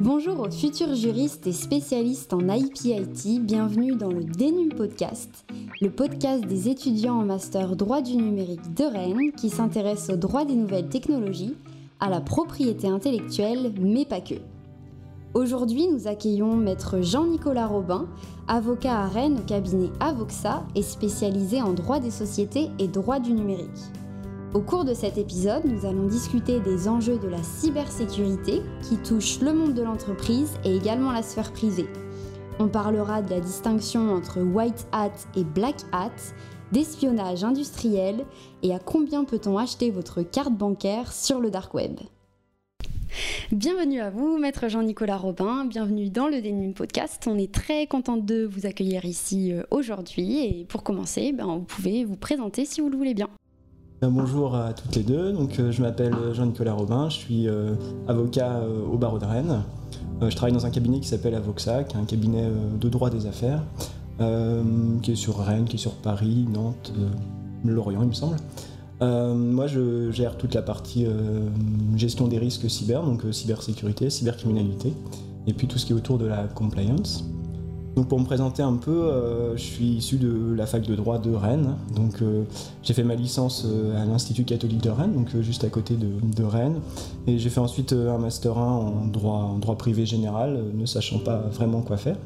Bonjour aux futurs juristes et spécialistes en IPIT, bienvenue dans le Denum Podcast, le podcast des étudiants en master droit du numérique de Rennes qui s'intéresse au droit des nouvelles technologies, à la propriété intellectuelle, mais pas que. Aujourd'hui, nous accueillons maître Jean-Nicolas Robin, avocat à Rennes au cabinet Avoxa et spécialisé en droit des sociétés et droit du numérique. Au cours de cet épisode, nous allons discuter des enjeux de la cybersécurité qui touchent le monde de l'entreprise et également la sphère privée. On parlera de la distinction entre white hat et black hat, d'espionnage industriel et à combien peut-on acheter votre carte bancaire sur le dark web. Bienvenue à vous, maître Jean-Nicolas Robin, bienvenue dans le Denim Podcast. On est très content de vous accueillir ici euh, aujourd'hui et pour commencer, ben, vous pouvez vous présenter si vous le voulez bien. Euh, bonjour à toutes les deux, donc, euh, je m'appelle Jean-Nicolas Robin, je suis euh, avocat au barreau de Rennes. je travaille dans un cabinet qui s'appelle Avoxa, qui est un cabinet de droit des affaires, qui est sur Rennes, qui est sur Paris, Nantes, Lorient il me semble. moi je gère toute la partie gestion des risques cyber, donc cybersécurité, cybercriminalité, et puis tout ce qui est autour de la compliance. Donc pour me présenter un peu, euh, je suis issu de la fac de droit de Rennes. Donc euh, j'ai fait ma licence euh, à l'Institut catholique de Rennes, donc juste à côté de, Rennes. Et j'ai fait ensuite un master 1 en droit, droit privé général, ne sachant pas vraiment quoi faire.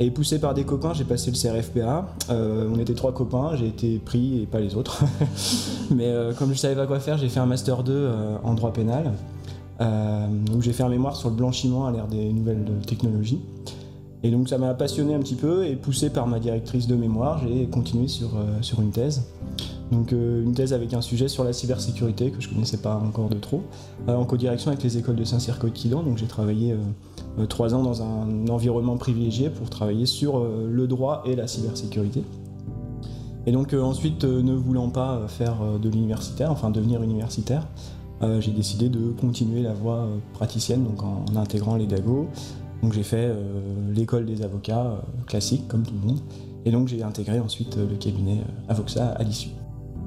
Et poussé par des copains, j'ai passé le CRFPA. on était trois copains, j'ai été pris et pas les autres. Mais comme je savais pas quoi faire, j'ai fait un master 2 en droit pénal, où j'ai fait un mémoire sur le blanchiment à l'ère des nouvelles technologies. Et donc ça m'a passionné un petit peu et poussé par ma directrice de mémoire, j'ai continué sur, euh, sur une thèse. Donc euh, une thèse avec un sujet sur la cybersécurité que je connaissais pas encore de trop, euh, en co-direction avec les écoles de Saint-Cyr-Coquidan. Donc j'ai travaillé trois ans dans un environnement privilégié pour travailler sur le droit et la cybersécurité. Et donc ensuite, ne voulant pas faire de l'universitaire, enfin devenir universitaire, j'ai décidé de continuer la voie praticienne, donc en, en intégrant les DAGO, donc j'ai fait euh, l'école des avocats euh, classique comme tout le monde. Et donc j'ai intégré ensuite euh, le cabinet Avoxa à l'issue.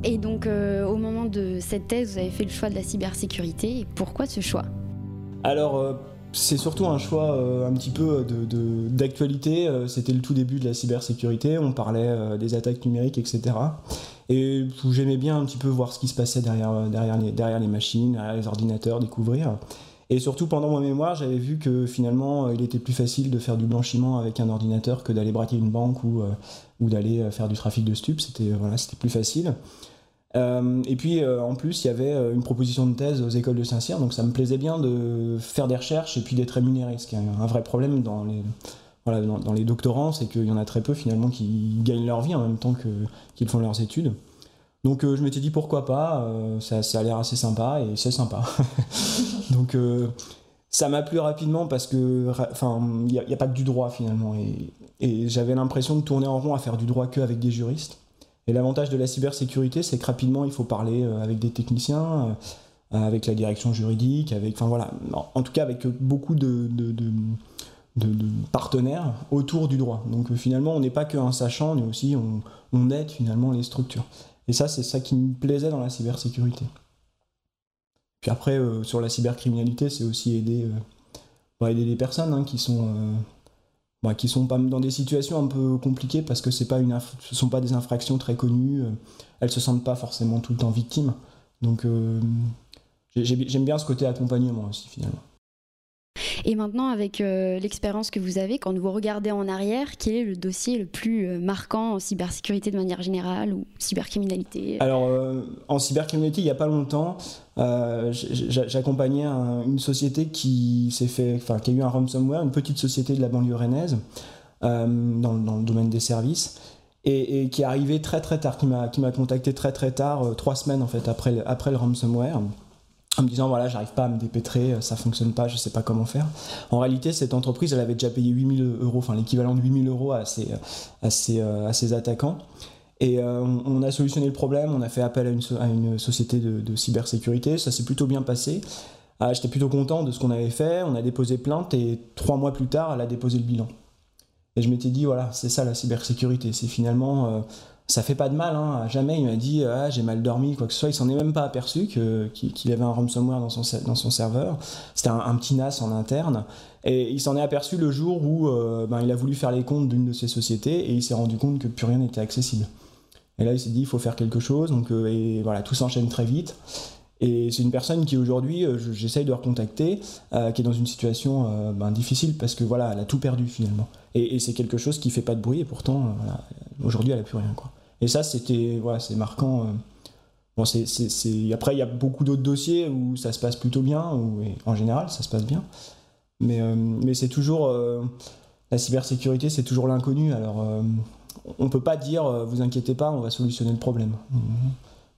Et donc au moment de cette thèse, vous avez fait le choix de la cybersécurité. Et pourquoi ce choix? Alors c'est surtout un choix un petit peu d'actualité. C'était le tout début de la cybersécurité. On parlait des attaques numériques, etc. Et j'aimais bien un petit peu voir ce qui se passait derrière, derrière, les, derrière les machines, derrière les ordinateurs, découvrir. Et surtout, pendant mon mémoire, j'avais vu que finalement, euh, il était plus facile de faire du blanchiment avec un ordinateur que d'aller braquer une banque ou, euh, ou d'aller euh, faire du trafic de stupes. C'était voilà, plus facile. et puis, en plus, il y avait une proposition de thèse aux écoles de Saint-Cyr, donc ça me plaisait bien de faire des recherches et puis d'être rémunéré, ce qui est un vrai problème dans les, voilà, dans, les doctorants, c'est qu'il y en a très peu finalement qui gagnent leur vie en même temps qu'ils font leurs études. Donc je m'étais dit pourquoi pas, ça, ça, a l'air assez sympa et c'est sympa. Donc euh, ça m'a plu rapidement parce que, enfin, il n'y a, pas que du droit finalement. Et, j'avais l'impression de tourner en rond à faire du droit que avec des juristes. Et l'avantage de la cybersécurité, c'est que rapidement, il faut parler euh, avec des techniciens, euh, avec la direction juridique, avec, enfin voilà, en tout cas avec beaucoup de, partenaires autour du droit. Donc finalement, on n'est pas qu'un sachant, mais aussi on, on aide finalement les structures. Et ça, c'est ça qui me plaisait dans la cybersécurité. Puis après, euh, sur la cybercriminalité, c'est aussi aider, euh, bah, aider les personnes hein, qui sont euh, bah, qui sont pas dans des situations un peu compliquées parce que c'est pas une ce sont pas des infractions très connues, elles se sentent pas forcément tout le temps victimes. Donc j'aime bien ce côté accompagnement aussi finalement. Et maintenant, avec euh, l'expérience que vous avez, quand vous regardez en arrière, quel est le dossier le plus euh, marquant en cybersécurité de manière générale ou cybercriminalité Alors, euh, en cybercriminalité, il n'y a pas longtemps, j'accompagnais une société qui s'est fait, enfin, qui a eu un ransomware, une petite société de la banlieue rennaise, dans, le domaine des services. Et, qui est arrivé très très tard, qui m'a contacté très très tard, trois semaines en fait après après le ransomware en me disant voilà j'arrive pas à me dépêtrer, ça fonctionne pas, je sais pas comment faire. En réalité cette entreprise elle avait déjà payé 8000 euros, enfin l'équivalent de 8000 euros à ses, à ses, à ses attaquants. Et euh, on a solutionné le problème, on a fait appel à une, société de, cybersécurité, ça s'est plutôt bien passé. Ah, J'étais plutôt content de ce qu'on avait fait, on a déposé plainte et trois mois plus tard elle a déposé le bilan. Et je m'étais dit voilà c'est ça la cybersécurité, c'est finalement... Euh, ça fait pas de mal, hein. jamais il m'a dit ah, j'ai mal dormi, quoi que ce soit, il s'en est même pas aperçu qu'il avait un ransomware dans son, dans son serveur. C'était un, petit NAS en interne, et il s'en est aperçu le jour où euh, ben, il a voulu faire les comptes d'une de ses sociétés et il s'est rendu compte que plus rien n'était accessible. Et là il s'est dit il faut faire quelque chose, donc euh, et voilà tout s'enchaîne très vite. Et c'est une personne qui aujourd'hui, euh, j'essaye de recontacter, qui est dans une situation ben, difficile parce que voilà, elle a tout perdu finalement. Et, c'est quelque chose qui fait pas de bruit et pourtant, aujourd'hui, elle a plus rien quoi. Et ça, c'était, voilà, c'est marquant. Euh. Bon, c'est, Après, il y a beaucoup d'autres dossiers où ça se passe plutôt bien, ou en général, ça se passe bien. Mais, euh, mais c'est toujours. Euh, la cybersécurité, c'est toujours l'inconnu. Alors, on ne peut pas dire, vous inquiétez pas, on va solutionner le problème.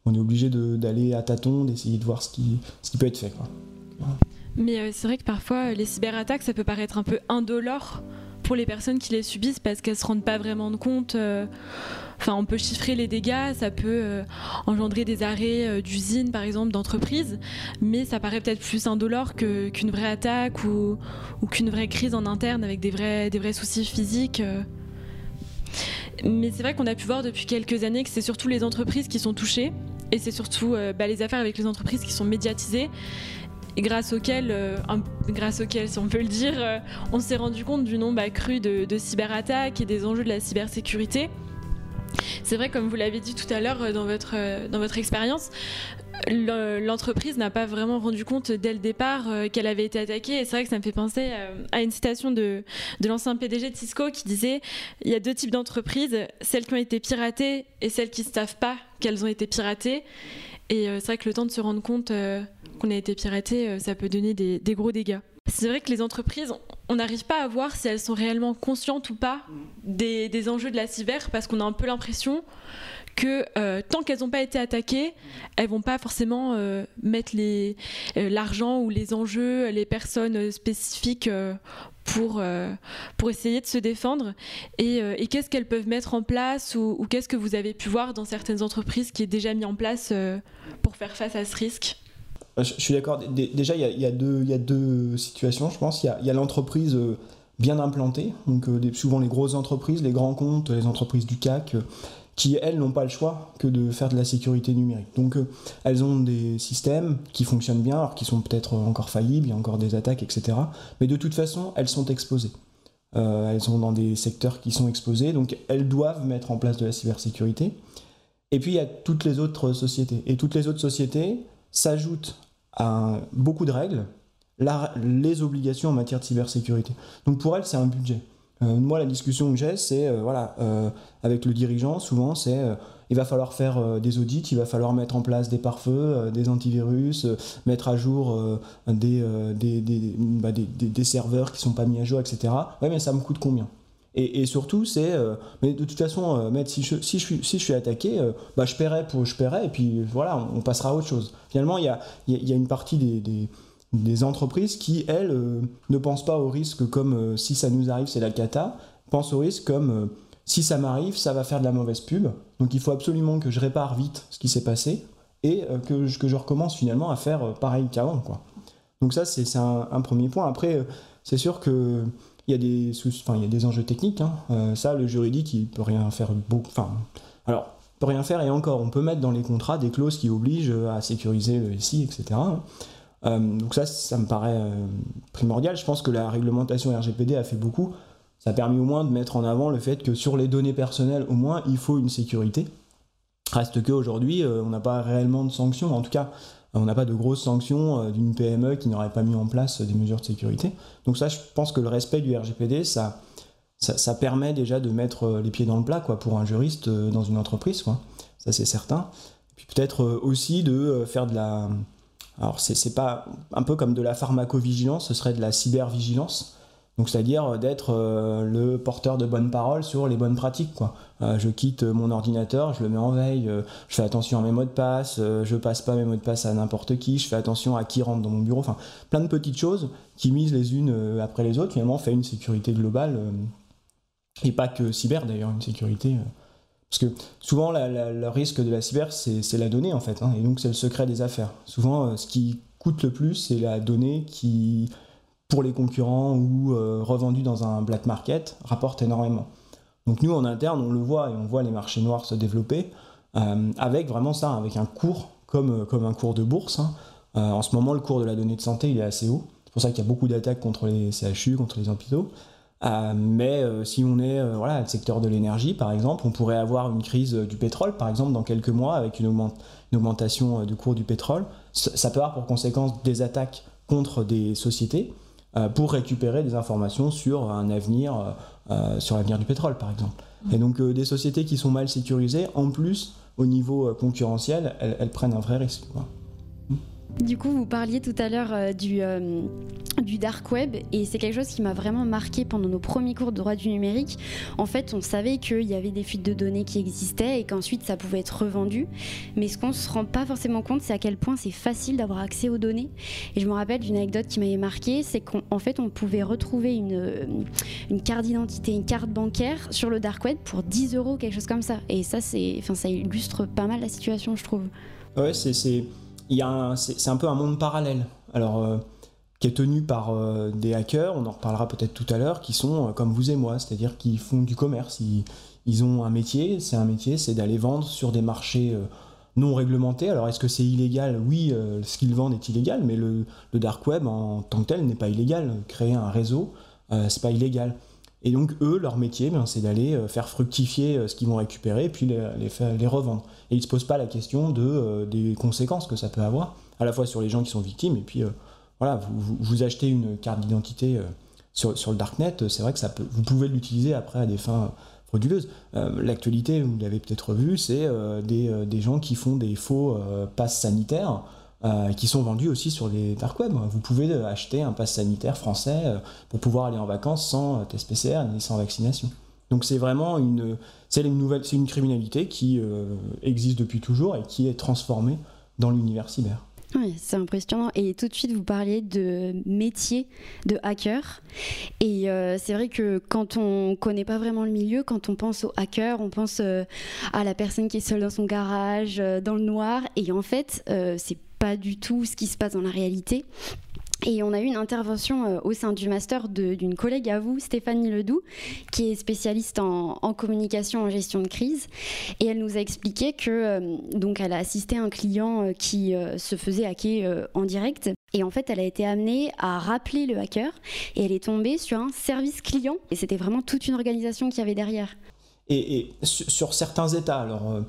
On est obligé d'aller à tâtons, d'essayer de voir ce qui, ce qui peut être fait. Mais c'est vrai que parfois, les cyberattaques, ça peut paraître un peu indolore pour les personnes qui les subissent parce qu'elles se rendent pas vraiment compte. Euh, enfin, on peut chiffrer les dégâts, ça peut euh, engendrer des arrêts euh, d'usines, par exemple, d'entreprises, mais ça paraît peut-être plus indolore qu'une vraie attaque ou, qu'une vraie crise en interne avec des vrais, des vrais soucis physiques. Mais c'est vrai qu'on a pu voir depuis quelques années que c'est surtout les entreprises qui sont touchées et c'est surtout bah, les affaires avec les entreprises qui sont médiatisées grâce auquel, euh, grâce auquel, si on peut le dire, euh, on s'est rendu compte du nombre accru de cyberattaques et des enjeux de la cybersécurité. C'est vrai, comme vous l'avez dit tout à l'heure euh, dans votre, dans votre expérience, l'entreprise n'a pas vraiment rendu compte dès le départ qu'elle avait été attaquée. Et c'est vrai que ça me fait penser à une citation de, de l'ancien PDG de Cisco qui disait il y a deux types d'entreprises, celles qui ont été piratées et celles qui ne savent pas qu'elles ont été piratées. Et c'est vrai que le temps de se rendre compte qu'on a été piraté, euh, ça peut donner des, gros dégâts. C'est vrai que les entreprises, on n'arrive pas à voir si elles sont réellement conscientes ou pas des, enjeux de la cyber parce qu'on a un peu l'impression que euh, tant qu'elles n'ont pas été attaquées, elles vont pas forcément euh, mettre l'argent ou les enjeux, les personnes spécifiques pour, pour essayer de se défendre. Et, qu'est-ce qu'elles peuvent mettre en place ou, ou qu'est-ce que vous avez pu voir dans certaines entreprises qui est déjà mis en place pour faire face à ce risque? Je, suis d'accord. Déjà, il y, a, deux situations, je pense. Il y a, l'entreprise euh, bien implantée, donc euh, souvent les grosses entreprises, les grands comptes, les entreprises du CAC, euh, qui, elles, n'ont pas le choix que de faire de la sécurité numérique. Donc, elles ont des systèmes qui fonctionnent bien, alors qui sont peut-être encore faillibles, il y a encore des attaques, etc. Mais de toute façon, elles sont exposées. elles sont dans des secteurs qui sont exposés, donc elles doivent mettre en place de la cybersécurité. Et puis, il y a toutes les autres sociétés. Et toutes les autres sociétés s'ajoutent beaucoup de règles, les obligations en matière de cybersécurité. Donc pour elle, c'est un budget. Euh, moi, la discussion que j'ai, c'est, euh, voilà, euh, avec le dirigeant, souvent, c'est, il va falloir faire des audits, il va falloir mettre en place des pare-feux, des antivirus, mettre à jour des, bah, des, des, serveurs qui sont pas mis à jour, etc. Ouais, mais ça me coûte combien? Et, surtout, c'est. mais de toute façon, si, je, si, je suis, si je suis attaqué, bah, je paierai pour je paierai, et puis voilà, on, passera à autre chose. Finalement, il y a, y a, une partie des, des, entreprises qui, elles, ne pensent pas au risque comme si ça nous arrive, c'est la cata, pensent au risque comme si ça m'arrive, ça va faire de la mauvaise pub. Donc il faut absolument que je répare vite ce qui s'est passé et que, je, que je recommence finalement à faire pareil qu'avant. Donc ça, c'est un, premier point. Après, c'est sûr que il y a des, enfin, il y a des enjeux techniques. Hein. Euh, ça, le juridique, il peut rien faire. Beaucoup, enfin, alors, peut rien faire et encore, on peut mettre dans les contrats des clauses qui obligent à sécuriser le SI, etc. Euh, donc ça, ça me paraît euh, primordial. Je pense que la réglementation RGPD a fait beaucoup. Ça a permis au moins de mettre en avant le fait que sur les données personnelles, au moins, il faut une sécurité. Reste qu'aujourd'hui, on n'a pas réellement de sanctions. En tout cas, on n'a pas de grosses sanctions euh, d'une PME qui n'aurait pas mis en place des mesures de sécurité. Donc ça, je pense que le respect du RGPD, ça, ça, permet déjà de mettre euh, les pieds dans le plat quoi, pour un juriste euh, dans une entreprise. Ça, c'est certain. Puis peut-être aussi de faire de la... Alors c'est pas un peu comme de la pharmacovigilance, ce serait de la cybervigilance. Donc c'est-à-dire euh, d'être euh, le porteur de bonnes paroles sur les bonnes pratiques. Euh, je quitte mon ordinateur, je le mets en veille, je fais attention à mes mots de passe, je passe pas mes mots de passe à n'importe qui, je fais attention à qui rentre dans mon bureau. Enfin, plein de petites choses qui misent les unes après les autres, finalement, fait une sécurité globale. et pas que cyber d'ailleurs, une sécurité. parce que souvent, le risque de la cyber, c'est la donnée en fait, hein, et donc c'est le secret des affaires. Souvent, ce qui coûte le plus, c'est la donnée qui pour les concurrents ou euh, revendus dans un black market rapporte énormément. Donc nous, en interne, on le voit et on voit les marchés noirs se développer avec vraiment ça, avec un cours comme, comme un cours de bourse. Hein. en ce moment, le cours de la donnée de santé, il est assez haut. C'est pour ça qu'il y a beaucoup d'attaques contre les CHU, contre les hôpitaux. Euh, mais euh, si on est euh, voilà, le secteur de l'énergie, par exemple, on pourrait avoir une crise du pétrole, par exemple, dans quelques mois, avec une, augmentation du cours du pétrole. Ça peut avoir pour conséquence des attaques contre des sociétés pour récupérer des informations sur un avenir, sur l'avenir du pétrole, par exemple. Et donc des sociétés qui sont mal sécurisées, en plus, au niveau concurrentiel, elles, prennent un vrai risque. Du coup, vous parliez tout à l'heure euh, du, euh, du dark web et c'est quelque chose qui m'a vraiment marqué pendant nos premiers cours de droit du numérique. En fait, on savait qu'il y avait des fuites de données qui existaient et qu'ensuite ça pouvait être revendu. Mais ce qu'on se rend pas forcément compte, c'est à quel point c'est facile d'avoir accès aux données. Et je me rappelle d'une anecdote qui m'avait marqué, c'est qu'en fait, on pouvait retrouver une, euh, une carte d'identité, une carte bancaire sur le dark web pour 10 euros, quelque chose comme ça. Et ça, c'est, enfin, ça illustre pas mal la situation, je trouve. Ouais, c'est c'est un peu un monde parallèle. Alors, euh, qui est tenu par euh, des hackers, on en reparlera peut-être tout à l'heure, qui sont euh, comme vous et moi, c'est-à-dire qui font du commerce. Ils, ont un métier, c'est un métier, c'est d'aller vendre sur des marchés non réglementés. Alors, est-ce que c'est illégal? Oui, ce qu'ils vendent est illégal, mais le, dark web en tant que tel n'est pas illégal. Créer un réseau, c'est pas illégal. Et donc, eux, leur métier, ben, c'est d'aller euh, faire fructifier euh, ce qu'ils vont récupérer et puis les, les, revendre. Et ils ne se posent pas la question de, euh, des conséquences que ça peut avoir, à la fois sur les gens qui sont victimes, et puis voilà, vous, vous, achetez une carte d'identité sur, sur, le darknet, c'est vrai que ça peut, vous pouvez l'utiliser après à des fins frauduleuses. L'actualité, vous l'avez peut-être vu, c'est des, des, gens qui font des faux passes sanitaires euh, qui sont vendus aussi sur les dark web. Vous pouvez acheter un pass sanitaire français euh, pour pouvoir aller en vacances sans test PCR ni sans vaccination. Donc c'est vraiment une, c'est une nouvelle, c'est une criminalité qui euh, existe depuis toujours et qui est transformée dans l'univers cyber. Oui, c'est impressionnant. Et tout de suite, vous parliez de métier de hacker. Et c'est vrai que quand on connaît pas vraiment le milieu, quand on pense au hacker, on pense à la personne qui est seule dans son garage, dans le noir. Et en fait, c'est pas du tout ce qui se passe dans la réalité. Et on a eu une intervention euh, au sein du master d'une collègue à vous, Stéphanie Ledoux, qui est spécialiste en, communication en gestion de crise. Et elle nous a expliqué que euh, donc elle a assisté un client euh, qui se faisait hacker en direct. Et en fait, elle a été amenée à rappeler le hacker et elle est tombée sur un service client. Et c'était vraiment toute une organisation qui y avait derrière. Et, sur certains États, alors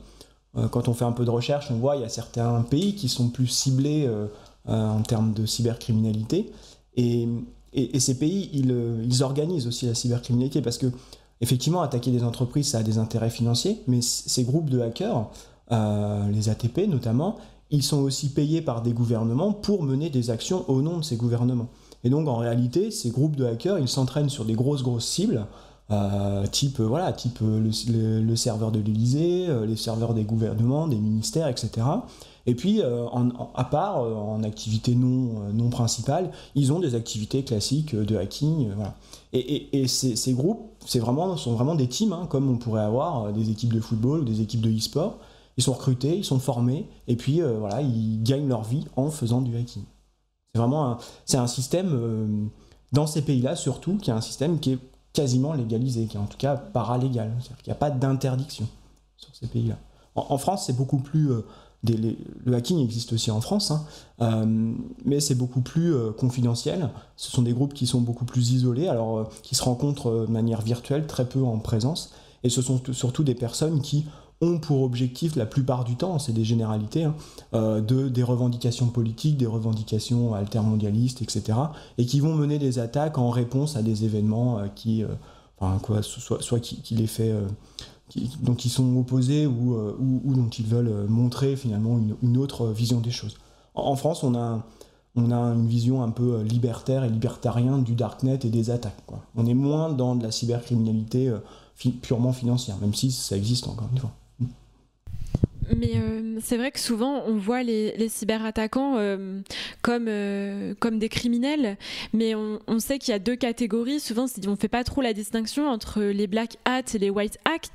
quand on fait un peu de recherche, on voit qu'il y a certains pays qui sont plus ciblés euh, euh, en termes de cybercriminalité. Et, ces pays, ils, organisent aussi la cybercriminalité parce que, effectivement, attaquer des entreprises, ça a des intérêts financiers, mais ces groupes de hackers, les ATP notamment, ils sont aussi payés par des gouvernements pour mener des actions au nom de ces gouvernements. Et donc, en réalité, ces groupes de hackers, ils s'entraînent sur des grosses, grosses cibles euh, type euh, voilà type euh, le, serveur de l'Elysée, les serveurs des gouvernements, des ministères, etc. Et puis, à part, en activité non, non principale, ils ont des activités classiques de hacking. voilà. Et, ces, groupes vraiment, sont vraiment des teams, hein, comme on pourrait avoir des équipes de football, des équipes de e-sport. Ils sont recrutés, ils sont formés, et puis voilà, ils gagnent leur vie en faisant du hacking. C'est vraiment c'est un système, dans ces pays-là surtout, qui est un système qui est quasiment légalisé, qui est en tout cas paralégal. C'est-à-dire qu'il n'y a pas d'interdiction sur ces pays-là. En, France, c'est beaucoup plus. Euh, le hacking existe aussi en France, hein, euh, mais c'est beaucoup plus euh, confidentiel. Ce sont des groupes qui sont beaucoup plus isolés, alors qui se rencontrent de manière virtuelle, très peu en présence. Et ce sont surtout des personnes qui ont pour objectif la plupart du temps, c'est des généralités, hein, euh, de, des revendications politiques, des revendications altermondialistes, etc. Et qui vont mener des attaques en réponse à des événements euh, qui, euh, enfin, quoi, soit, qui, les fait, qui, donc ils sont opposés ou, dont ils veulent montrer finalement une, autre vision des choses. En, France, on a, on a une vision un peu libertaire et libertarienne du darknet et des attaques. On est moins dans de la cybercriminalité purement financière, même si ça existe encore une fois. Mais euh, c'est vrai que souvent on voit les, cyberattaquants euh, comme, euh, comme des criminels, mais on, on sait qu'il y a deux catégories. Souvent on ne fait pas trop la distinction entre les black hats et les white hats.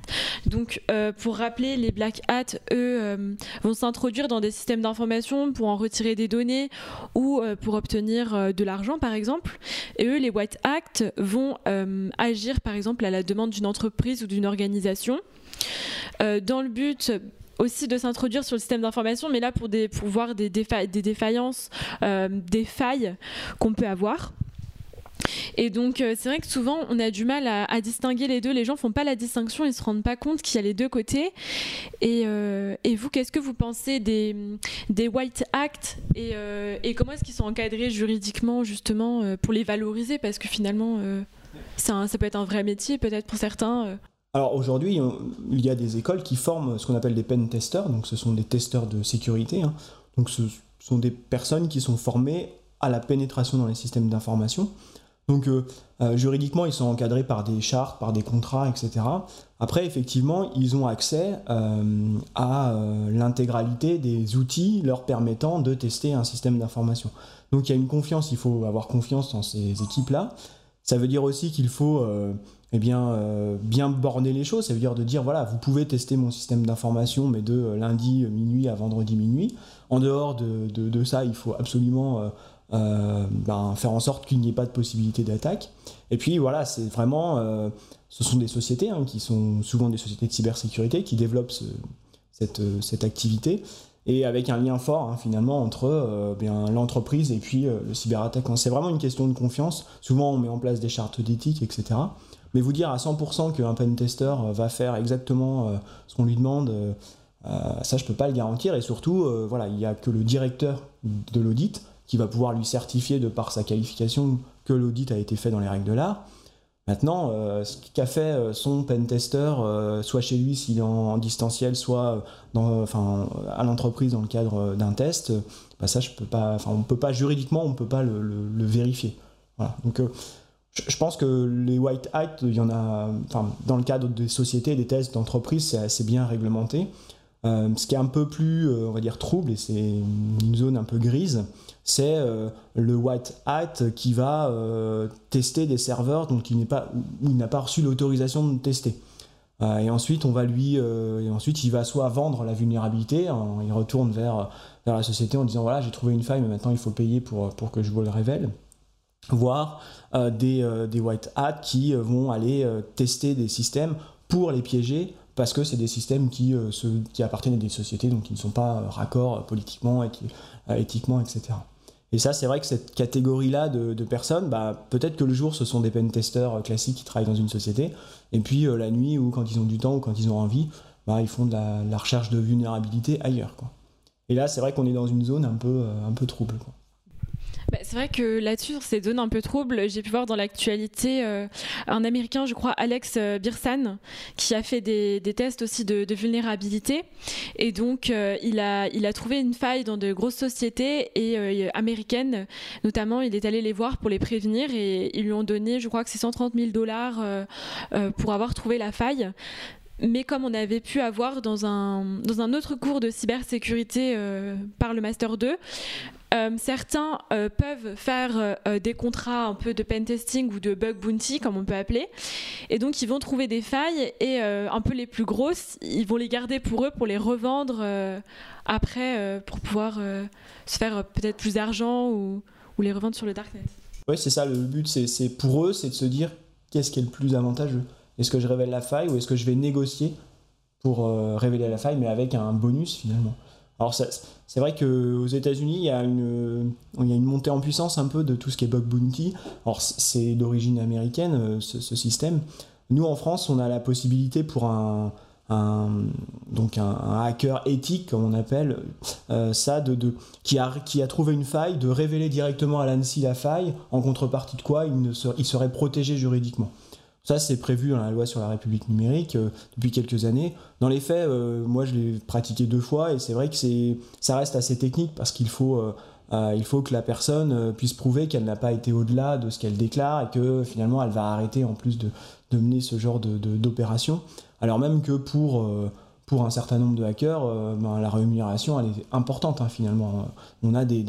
Donc pour rappeler, les black hats, eux, vont s'introduire dans des systèmes d'information pour en retirer des données ou pour obtenir de l'argent par exemple. Et eux, les white hats, vont agir par exemple à la demande d'une entreprise ou d'une organisation. dans le but aussi de s'introduire sur le système d'information, mais là pour, voir des, défaillances, euh, des failles qu'on peut avoir. Et donc euh, c'est vrai que souvent on a du mal à, distinguer les deux. Les gens font pas la distinction, ils se rendent pas compte qu'il y a les deux côtés. Et, euh, vous, qu'est-ce que vous pensez des, des White Act et, comment est-ce qu'ils sont encadrés juridiquement justement pour les valoriser? Parce que finalement ça peut être un vrai métier peut-être pour certains. Alors aujourd'hui, il y a des écoles qui forment ce qu'on appelle des pen testers, donc ce sont des testeurs de sécurité. Hein. Donc ce sont des personnes qui sont formées à la pénétration dans les systèmes d'information. Donc euh, euh, juridiquement, ils sont encadrés par des chartes, par des contrats, etc. Après, effectivement, ils ont accès euh, à l'intégralité des outils leur permettant de tester un système d'information. Donc il y a une confiance, il faut avoir confiance dans ces équipes-là. Ça veut dire aussi qu'il faut eh bien, euh, bien borner les choses. Ça veut dire de dire, voilà, vous pouvez tester mon système d'information, mais de euh, lundi euh, minuit à vendredi minuit. En dehors de, de, ça, il faut absolument ben, faire en sorte qu'il n'y ait pas de possibilité d'attaque. Et puis voilà, c'est vraiment, ce sont des sociétés hein, qui sont souvent des sociétés de cybersécurité qui développent cette, cette, activité et avec un lien fort hein, finalement entre bien l'entreprise et puis le cyberattaquant. C'est vraiment une question de confiance. Souvent, on met en place des chartes d'éthique, etc. Mais vous dire à 100% qu'un pen tester va faire exactement euh, ce qu'on lui demande, euh, euh, ça je peux pas le garantir. Et surtout, voilà, il n'y a que le directeur de l'audit qui va pouvoir lui certifier de par sa qualification que l'audit a été fait dans les règles de l'art. Maintenant, ce qu'a fait son pen tester, soit chez lui s'il est en, distanciel, soit à l'entreprise dans le cadre d'un test, bah ça je peux pas, enfin, on peut pas juridiquement, on peut pas le, le vérifier. Voilà. Donc je pense que les white hats, il y en a, enfin, dans le cadre des sociétés, des tests d'entreprise, c'est assez bien réglementé. Euh, ce qui est un peu plus, euh, on va dire, trouble, et c'est une zone un peu grise, c'est euh, le white hat qui va tester des serveurs dont il pas, où il n'a pas reçu l'autorisation de tester. et ensuite, on va lui, et ensuite, il va soit vendre la vulnérabilité, il retourne vers, vers la société en disant voilà, j'ai trouvé une faille, mais maintenant il faut payer pour, pour que je vous le révèle voire des, euh, des, white hats qui euh, vont aller tester des systèmes pour les piéger parce que c'est des systèmes qui, qui appartiennent à des sociétés donc qui ne sont pas raccords politiquement, et éthiquement, etc. Et ça, c'est vrai que cette catégorie-là de, personnes, bah, peut-être que le jour, ce sont des pen testers classiques qui travaillent dans une société, et puis la nuit ou quand ils ont du temps ou quand ils ont envie, bah, ils font de la, recherche de vulnérabilité ailleurs. Quoi. Et là, c'est vrai qu'on est dans une zone un peu, un peu trouble. Bah, c'est vrai que là-dessus, sur ces zones un peu troubles, j'ai pu voir dans l'actualité euh, un Américain, je crois, Alex euh, Birsan, qui a fait des, tests aussi de, vulnérabilité. Et donc, euh, il, a, il a trouvé une faille dans de grosses sociétés et américaines, notamment. Il est allé les voir pour les prévenir et ils lui ont donné, je crois que c'est 130 000 dollars pour avoir trouvé la faille mais comme on avait pu avoir dans un, dans un autre cours de cybersécurité par le Master 2, euh, certains euh, peuvent faire euh, des contrats un peu de pen testing ou de bug bounty, comme on peut appeler. Et donc, ils vont trouver des failles et un peu les plus grosses, ils vont les garder pour eux, pour les revendre après, pour pouvoir se faire peut-être plus d'argent ou, ou, les revendre sur le darknet. Oui, c'est ça, le but, c'est pour eux, c'est de se dire qu'est-ce qui est le plus avantageux. Est-ce que je révèle la faille ou est-ce que je vais négocier pour révéler la faille, mais avec un bonus finalement alors c'est vrai qu'aux États-Unis, il, y a une, montée en puissance un peu de tout ce qui est bug bounty. Alors c'est d'origine américaine euh, ce, système. Nous en France, on a la possibilité pour un, donc un, hacker éthique, comme on appelle euh, ça, de, qui, a, trouvé une faille, de révéler directement à l'ANSI la faille, en contrepartie de quoi il serait protégé juridiquement. Ça, c'est prévu dans la loi sur la République numérique euh, depuis quelques années. Dans les faits, euh, moi, je l'ai pratiqué deux fois et c'est vrai que c'est, ça reste assez technique parce qu'il faut, euh, il faut que la personne puisse prouver qu'elle n'a pas été au-delà de ce qu'elle déclare et que finalement, elle va arrêter en plus de, mener ce genre de, d'opération. Alors même que pour pour un certain nombre de hackers, ben, la rémunération est importante hein, finalement. On a des,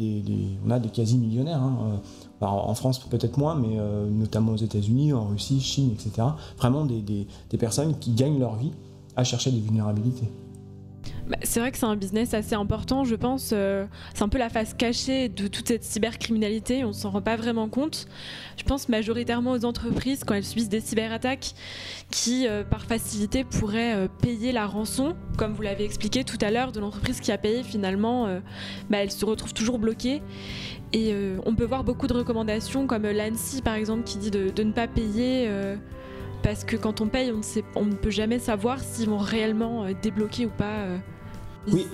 on a des quasi-millionnaires. Hein, en France peut-être moins, mais notamment aux États-Unis, en Russie, Chine, etc. Vraiment des personnes qui gagnent leur vie à chercher des vulnérabilités. Bah, c'est vrai que c'est un business assez important, je pense. Euh, c'est un peu la face cachée de toute cette cybercriminalité, on s'en rend pas vraiment compte. Je pense majoritairement aux entreprises quand elles subissent des cyberattaques qui, euh, par facilité, pourraient euh, payer la rançon, comme vous l'avez expliqué tout à l'heure, de l'entreprise qui a payé finalement, bah, elle se retrouve toujours bloquée. Et on peut voir beaucoup de recommandations, comme l'ANSI par exemple, qui dit de, ne pas payer parce que quand on paye, on ne, on ne peut jamais savoir s'ils vont réellement débloquer ou pas oui.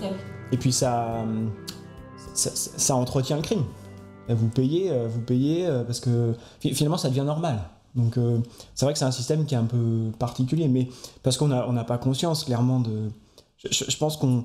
Et puis ça, ça, entretient le crime. Vous payez, euh, vous payez euh, parce que finalement ça devient normal. Donc euh, c'est vrai que c'est un système qui est un peu particulier, mais parce qu'on n'a on pas conscience clairement de. Je, pense qu'on.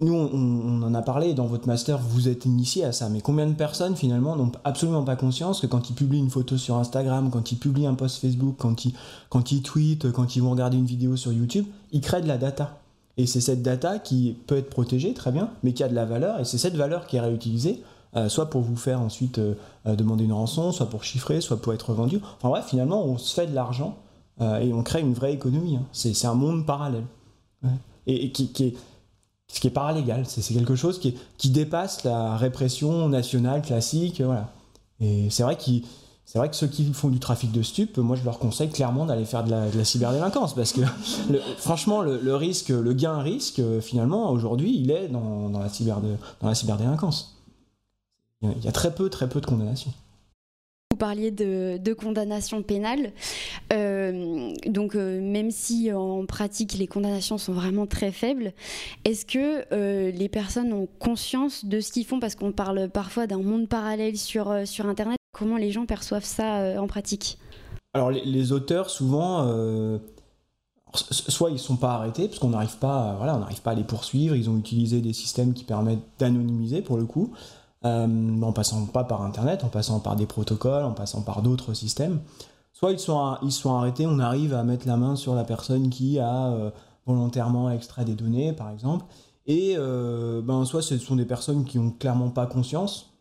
Nous, on, en a parlé dans votre master, vous êtes initié à ça, mais combien de personnes finalement n'ont absolument pas conscience que quand ils publient une photo sur Instagram, quand ils publient un post Facebook, quand ils, quand ils tweetent, quand ils vont regarder une vidéo sur YouTube, ils créent de la data? Et c'est cette data qui peut être protégée, très bien, mais qui a de la valeur, et c'est cette valeur qui est réutilisée, euh, soit pour vous faire ensuite euh, euh, demander une rançon, soit pour chiffrer, soit pour être vendu. Enfin bref, finalement, on se fait de l'argent et on crée une vraie économie. Hein. C'est un monde parallèle. Et, qui, est ce qui est paralégal, c'est quelque chose qui, qui, dépasse la répression nationale classique, voilà. Et c'est vrai qu'il c'est vrai que ceux qui font du trafic de stupes, moi je leur conseille clairement d'aller faire de la, cyberdélinquance parce que franchement le, risque, le gain risque finalement aujourd'hui il est dans, la, cyberdélinquance. Il y a très peu très peu de condamnations. Vous parliez de, de condamnation pénale, euh, donc euh, même si en pratique les condamnations sont vraiment très faibles, est-ce que euh, les personnes ont conscience de ce qu'ils font? Parce qu'on parle parfois d'un monde parallèle sur Internet. Comment les gens perçoivent ça euh, en pratique? Alors les, auteurs, souvent, euh, soit ils ne sont pas arrêtés, parce qu'on n'arrive pas, voilà, on n'arrive pas à les poursuivre, ils ont utilisé des systèmes qui permettent d'anonymiser pour le coup, euh, en passant pas par Internet, en passant par des protocoles, en passant par d'autres systèmes. Soit ils sont, ils sont arrêtés, on arrive à mettre la main sur la personne qui a volontairement extrait des données, par exemple, et ben, soit ce sont des personnes qui n'ont clairement pas conscience,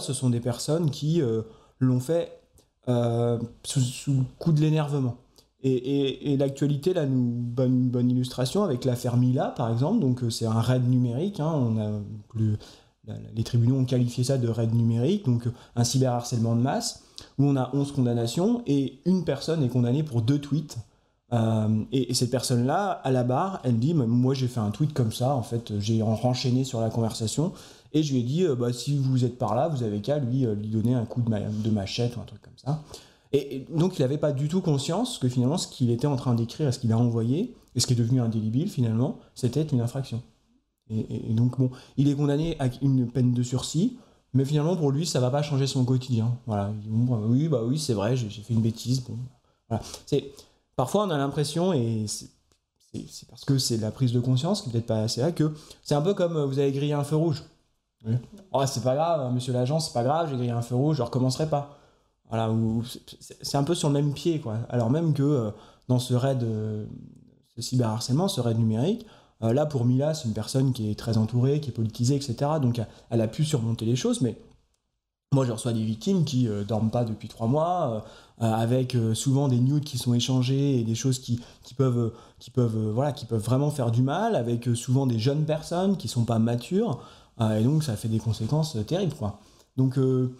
ce sont des personnes qui euh, l'ont fait euh, sous, le coup de l'énervement. Et, l'actualité, là, nous donne une bonne illustration avec l'affaire Mila, par exemple. Donc, euh, c'est un raid numérique. Hein. on a les tribunaux ont qualifié ça de raid numérique, donc un cyberharcèlement de masse, où on a 11 condamnations et une personne est condamnée pour deux tweets. et, cette personne-là, à la barre, elle dit Moi, j'ai fait un tweet comme ça, en fait, j'ai renchaîné sur la conversation. Et je lui ai dit, euh, bah, si vous êtes par là, vous avez qu'à lui, euh, donner un coup de, machette ou un truc comme ça. Et, donc il n'avait pas du tout conscience que finalement ce qu'il était en train d'écrire ce qu'il a envoyé, et ce qui est devenu indélébile finalement, c'était une infraction. Et, donc bon, il est condamné à une peine de sursis, mais finalement pour lui ça va pas changer son quotidien. Voilà, bah, oui bah oui c'est vrai, j'ai fait une bêtise. Bon, voilà. Parfois on a l'impression et c'est parce que c'est la prise de conscience qui peut-être pas assez là que c'est un peu comme euh, vous avez grillé un feu rouge. Oh, c'est pas grave, monsieur l'agent, c'est pas grave, j'ai grillé un feu rouge, je recommencerai pas. Voilà, c'est un peu sur le même pied, quoi. Alors même que euh, dans ce raid, euh, ce cyberharcèlement, ce raid numérique, euh, là pour Mila, c'est une personne qui est très entourée, qui est politisée, etc. Donc elle a pu surmonter les choses, mais moi je reçois des victimes qui dorment pas depuis trois mois, avec souvent des nudes qui sont échangées et des choses qui, qui peuvent, qui, peuvent, voilà, qui peuvent vraiment faire du mal, avec souvent des jeunes personnes qui sont pas matures. Ah, et donc ça fait des conséquences euh, terribles. Quoi. Donc euh,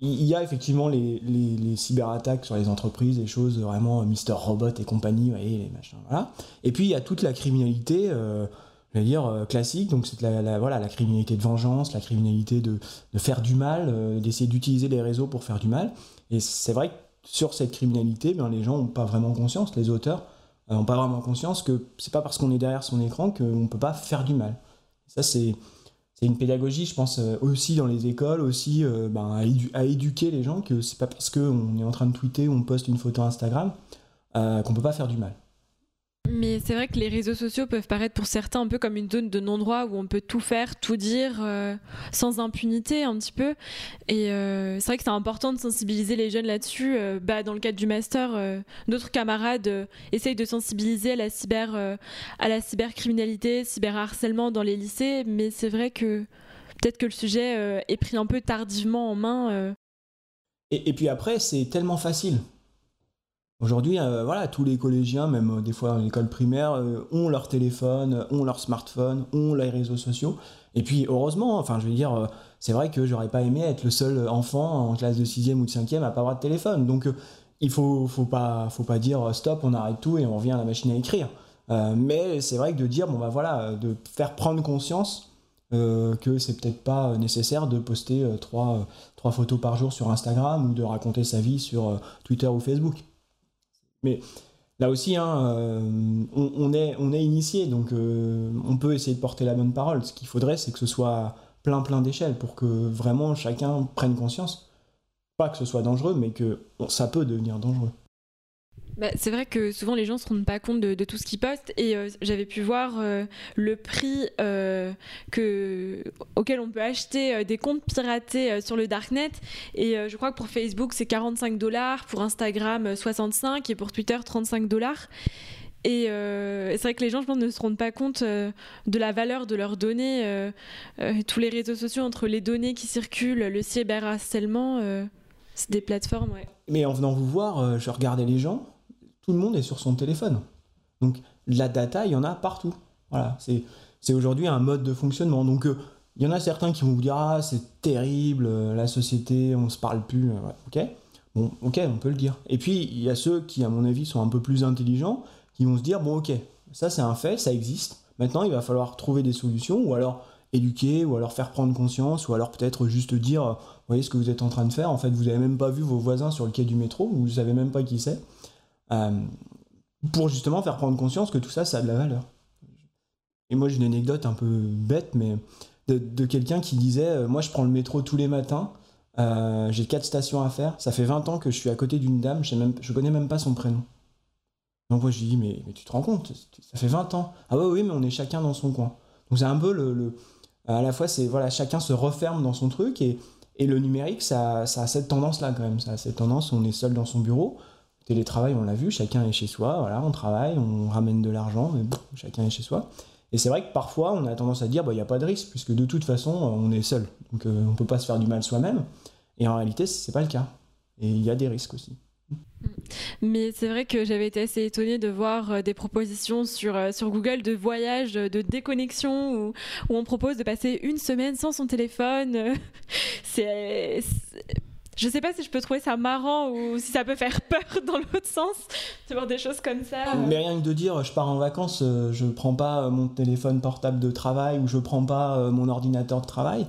il y a effectivement les, les, cyberattaques sur les entreprises, des choses vraiment euh, Mister Robot et compagnie, les machins, voilà. Et puis il y a toute la criminalité, je vais dire, classique, donc c'est la, voilà, la criminalité de vengeance, la criminalité de, de faire du mal, d'essayer d'utiliser les réseaux pour faire du mal. Et c'est vrai que sur cette criminalité, ben, les gens n'ont pas vraiment conscience, les auteurs n'ont pas vraiment conscience que c'est pas parce qu'on est derrière son écran qu'on ne peut pas faire du mal. Ça, c'est c'est une pédagogie, je pense, euh, aussi dans les écoles, aussi euh, ben, à, éduquer les gens que c'est pas parce qu'on est en train de tweeter ou on poste une photo Instagram euh, qu'on peut pas faire du mal. Mais c'est vrai que les réseaux sociaux peuvent paraître pour certains un peu comme une zone de non-droit où on peut tout faire, tout dire euh, sans impunité un petit peu. Et euh, c'est vrai que c'est important de sensibiliser les jeunes là-dessus. Euh, bah, dans le cadre du master, d'autres camarades essayent de sensibiliser à la, cyber, à la cybercriminalité, cyberharcèlement dans les lycées. Mais c'est vrai que peut-être que le sujet est pris un peu tardivement en main. Et, et puis après, c'est tellement facile. Aujourd'hui, euh, voilà, tous les collégiens, même euh, des fois en école primaire, euh, ont leur téléphone, ont leur smartphone, ont les réseaux sociaux. Et puis, heureusement, enfin, je veux dire, c'est vrai que j'aurais pas aimé être le seul enfant en classe de 6e ou de 5e à pas avoir de téléphone. Donc, il faut, faut pas, faut pas dire stop, on arrête tout et on revient à la machine à écrire. mais c'est vrai que de dire, bon bah voilà, de faire prendre conscience que c'est peut-être pas nécessaire de poster trois, trois photos par jour sur Instagram ou de raconter sa vie sur Twitter ou Facebook. Mais là aussi, hein, euh, on, est, initié, donc euh, on peut essayer de porter la bonne parole. Ce qu'il faudrait, c'est que ce soit plein plein d'échelles pour que vraiment chacun prenne conscience. Pas que ce soit dangereux, mais que ça peut devenir dangereux. Bah, c'est vrai que souvent les gens ne se rendent pas compte de, tout ce qu'ils postent et euh, j'avais pu voir euh, le prix euh, que, auquel on peut acheter des comptes piratés sur le darknet et je crois que pour Facebook c'est 45 dollars, pour Instagram 65 et pour Twitter 35 dollars. Et c'est vrai que les gens, je pense, ne se rendent pas compte de la valeur de leurs données. tous les réseaux sociaux, entre les données qui circulent, le cyberharcèlement, c'est des plateformes. Mais en venant vous voir, je regardais les gens tout le monde est sur son téléphone. Donc la data, il y en a partout. Voilà, c'est aujourd'hui un mode de fonctionnement. Donc euh, il y en a certains qui vont vous dire ah c'est terrible, euh, la société, on se parle plus. Euh, ok, bon, ok, on peut le dire. Et puis il y a ceux qui, à mon avis, sont un peu plus intelligents, qui vont se dire bon ok, ça c'est un fait, ça existe. Maintenant, il va falloir trouver des solutions, ou alors éduquer, ou alors faire prendre conscience, ou alors peut-être juste dire, vous voyez ce que vous êtes en train de faire, en fait, vous n'avez même pas vu vos voisins sur le quai du métro, vous ne savez même pas qui c'est. Euh, pour justement faire prendre conscience que tout ça, ça a de la valeur. Et moi, j'ai une anecdote un peu bête, mais de, quelqu'un qui disait euh, Moi, je prends le métro tous les matins, euh, j'ai quatre stations à faire, ça fait 20 ans que je suis à côté d'une dame, je, je connais même pas son prénom. Donc, moi, je lui dis mais, tu te rends compte, ça fait 20 ans. Ah, ouais, oui, mais on est chacun dans son coin. Donc, c'est un peu le. à la fois, c'est voilà, chacun se referme dans son truc, et, et le numérique, ça, ça a cette tendance-là, quand même. Ça a cette tendance, on est seul dans son bureau télétravail, on l'a vu, chacun est chez soi, voilà, on travaille, on ramène de l'argent, mais chacun est chez soi. Et c'est vrai que parfois, on a tendance à dire, bah, il n'y a pas de risque, puisque de toute façon, on est seul. Donc euh, on ne peut pas se faire du mal soi-même. Et en réalité, ce n'est pas le cas. Et il y a des risques aussi. Mais c'est vrai que j'avais été assez étonnée de voir euh, des propositions sur, euh, sur Google de voyage, de déconnexion, où, où on propose de passer une semaine sans son téléphone. c'est je sais pas si je peux trouver ça marrant ou si ça peut faire peur dans l'autre sens de voir des choses comme ça. Mais rien que de dire je pars en vacances, euh, je prends pas euh, mon téléphone portable de travail ou je prends pas euh, mon ordinateur de travail.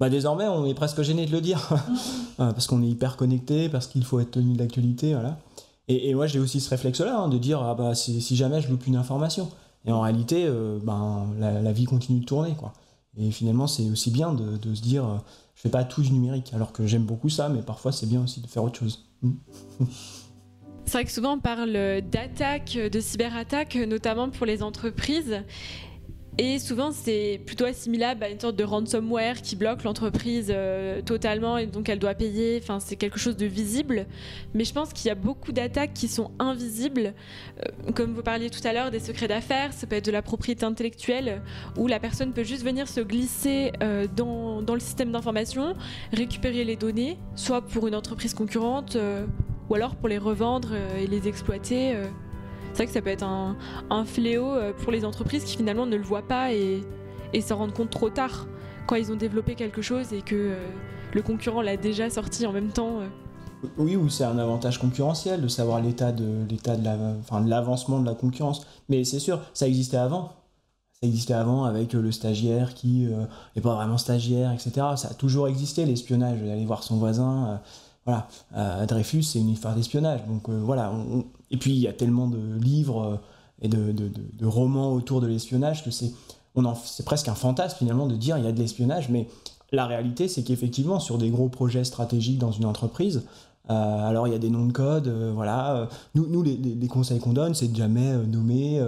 Bah désormais on est presque gêné de le dire parce qu'on est hyper connecté, parce qu'il faut être tenu de l'actualité, voilà. Et, moi j'ai aussi ce réflexe-là hein, de dire ah bah si, jamais je loupe une information. Et en réalité, ben la, vie continue de tourner quoi. Et finalement c'est aussi bien de, se dire je fais pas tout du numérique, alors que j'aime beaucoup ça, mais parfois c'est bien aussi de faire autre chose. Mm. C'est vrai que souvent on parle d'attaques, de cyberattaques, notamment pour les entreprises. Et souvent, c'est plutôt assimilable à une sorte de ransomware qui bloque l'entreprise euh, totalement et donc elle doit payer. Enfin, c'est quelque chose de visible. Mais je pense qu'il y a beaucoup d'attaques qui sont invisibles. Euh, comme vous parliez tout à l'heure des secrets d'affaires, ça peut être de la propriété intellectuelle où la personne peut juste venir se glisser euh, dans, dans, le système d'information, récupérer les données, soit pour une entreprise concurrente ou alors pour les revendre et les exploiter c'est vrai que ça peut être un, fléau euh, pour les entreprises qui finalement ne le voient pas et, s'en rendent compte trop tard quand ils ont développé quelque chose et que euh, le concurrent l'a déjà sorti en même temps. Euh. Oui, ou c'est un avantage concurrentiel de savoir l'état de de l'avancement de la concurrence. Mais c'est sûr, ça existait avant. Ça existait avant avec le stagiaire qui n'est pas vraiment stagiaire, etc. Ça a toujours existé l'espionnage, d'aller voir son voisin. voilà, Dreyfus, c'est une histoire d'espionnage. Donc voilà, et puis il y a tellement de livres euh, et de, romans autour de l'espionnage que c'est presque un fantasme finalement de dire il y a de l'espionnage, mais la réalité c'est qu'effectivement sur des gros projets stratégiques dans une entreprise, alors il y a des noms de code, voilà. Nous, nous les, conseils qu'on donne, c'est de jamais nommer,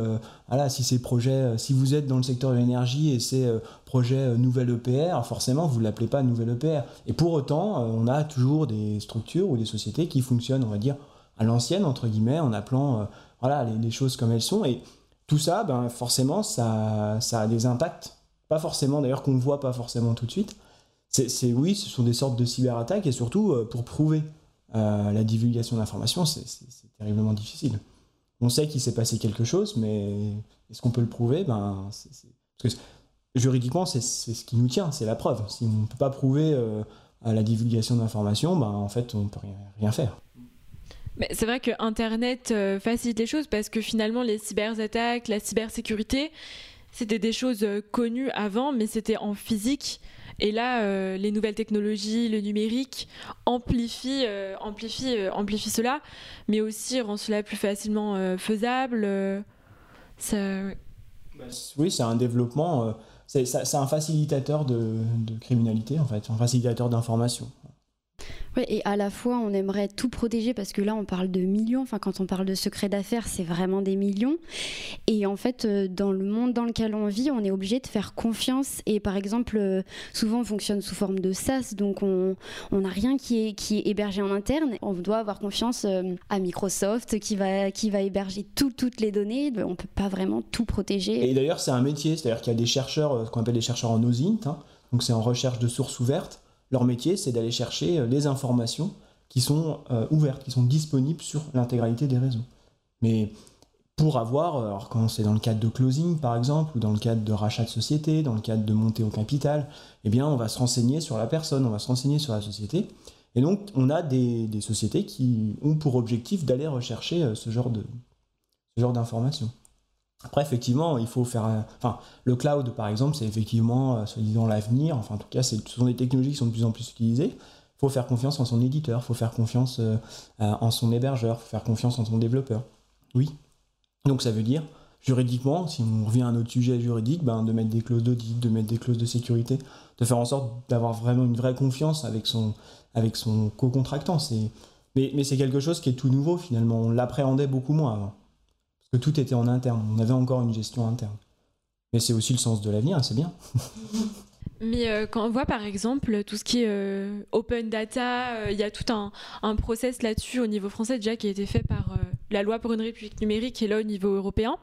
voilà, si ces projets, si vous êtes dans le secteur de l'énergie et c'est projet nouvelle EPR, forcément vous l'appelez pas nouvelle EPR. Et pour autant, on a toujours des structures ou des sociétés qui fonctionnent, on va dire, à l'ancienne entre guillemets, en appelant voilà les, choses comme elles sont. Et tout ça, ben, forcément, ça, ça a des impacts, pas forcément d'ailleurs qu'on ne voit pas forcément tout de suite. C'est oui, ce sont des sortes de cyberattaques et surtout euh, pour prouver euh, la divulgation d'informations, c'est terriblement difficile. On sait qu'il s'est passé quelque chose, mais est-ce qu'on peut le prouver? Ben, Parce que juridiquement, c'est ce qui nous tient, c'est la preuve. Si on ne peut pas prouver euh, la divulgation d'informations, ben, en fait, on ne peut rien faire. C'est vrai que Internet euh, facilite les choses parce que finalement les cyberattaques, la cybersécurité, c'était des choses euh, connues avant, mais c'était en physique. Et là, euh, les nouvelles technologies, le numérique amplifient, amplifie, amplifie cela, mais aussi rend cela plus facilement faisable. Ça... Bah, oui, c'est un développement, c'est un facilitateur de, de, criminalité, en fait, un facilitateur d'information. Ouais, et à la fois, on aimerait tout protéger parce que là, on parle de millions. Enfin, quand on parle de secret d'affaires, c'est vraiment des millions. Et en fait, euh, dans le monde dans lequel on vit, on est obligé de faire confiance. Et par exemple, euh, souvent, on fonctionne sous forme de SaaS, donc on n'a rien qui est, qui est hébergé en interne. On doit avoir confiance euh, à Microsoft qui va, qui va héberger toutes les données. On ne peut pas vraiment tout protéger. Et d'ailleurs, c'est un métier, c'est-à-dire qu'il y a des chercheurs, ce qu'on appelle des chercheurs en OSINT, hein. donc c'est en recherche de sources ouvertes leur métier, c'est d'aller chercher euh, les informations qui sont euh, ouvertes, qui sont disponibles sur l'intégralité des réseaux. Mais pour avoir, euh, alors quand c'est dans le cadre de closing par exemple, ou dans le cadre de rachat de société, dans le cadre de montée au capital, eh bien on va se renseigner sur la personne, on va se renseigner sur la société. Et donc on a des, sociétés qui ont pour objectif d'aller rechercher ce genre de ce genre d'informations. Après, effectivement, il faut faire. Enfin, le cloud, par exemple, c'est effectivement, euh, soi-disant, l'avenir. Enfin, en tout cas, ce sont des technologies qui sont de plus en plus utilisées. Il faut faire confiance en son éditeur, il faut faire confiance euh, en son hébergeur, il faut faire confiance en son développeur. Oui. Donc, ça veut dire, juridiquement, si on revient à un autre sujet juridique, ben, de mettre des clauses d'audit, de mettre des clauses de sécurité, de faire en sorte d'avoir vraiment une vraie confiance avec son, avec son co-contractant. Mais, mais c'est quelque chose qui est tout nouveau, finalement. On l'appréhendait beaucoup moins avant que tout était en interne. On avait encore une gestion interne. Mais c'est aussi le sens de l'avenir, c'est bien. Mais euh, quand on voit par exemple tout ce qui est euh, open data, euh, il y a tout un, un process là-dessus au niveau français déjà qui a été fait par la loi pour une république numérique et là au niveau européen.